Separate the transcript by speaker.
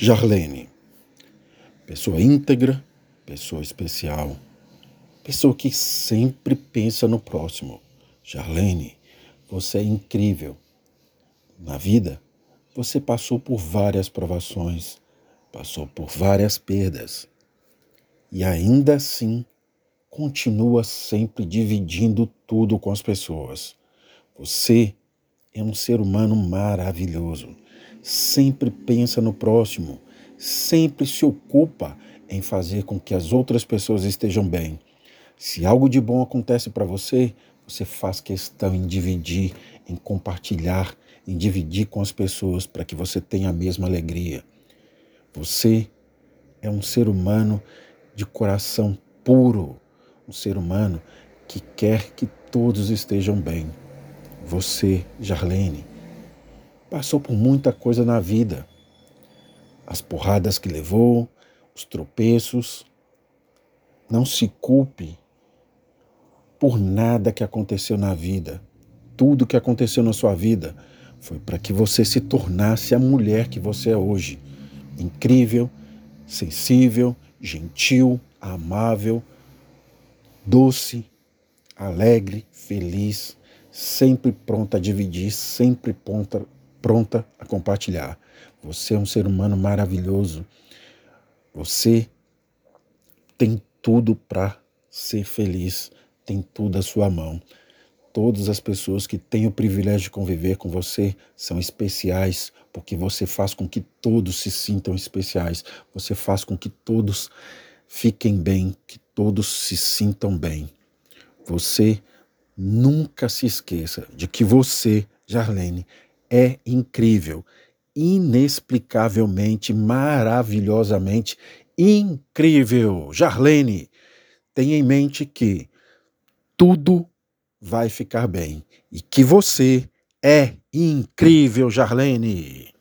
Speaker 1: Jarlene, pessoa íntegra, pessoa especial, pessoa que sempre pensa no próximo. Jarlene, você é incrível. Na vida, você passou por várias provações, passou por várias perdas e ainda assim continua sempre dividindo tudo com as pessoas. Você é um ser humano maravilhoso sempre pensa no próximo, sempre se ocupa em fazer com que as outras pessoas estejam bem. Se algo de bom acontece para você, você faz questão em dividir, em compartilhar, em dividir com as pessoas para que você tenha a mesma alegria. Você é um ser humano de coração puro, um ser humano que quer que todos estejam bem. Você, Jarlene, passou por muita coisa na vida. As porradas que levou, os tropeços. Não se culpe por nada que aconteceu na vida. Tudo que aconteceu na sua vida foi para que você se tornasse a mulher que você é hoje. Incrível, sensível, gentil, amável, doce, alegre, feliz, sempre pronta a dividir, sempre pronta, pronta a compartilhar. Você é um ser humano maravilhoso. Você tem tudo para ser feliz, tem tudo à sua mão. Todas as pessoas que têm o privilégio de conviver com você são especiais, porque você faz com que todos se sintam especiais. Você faz com que todos fiquem bem, que todos se sintam bem. Você nunca se esqueça de que você, Jarlene, é incrível, inexplicavelmente, maravilhosamente incrível. Jarlene, tenha em mente que tudo vai ficar bem e que você é incrível, Jarlene.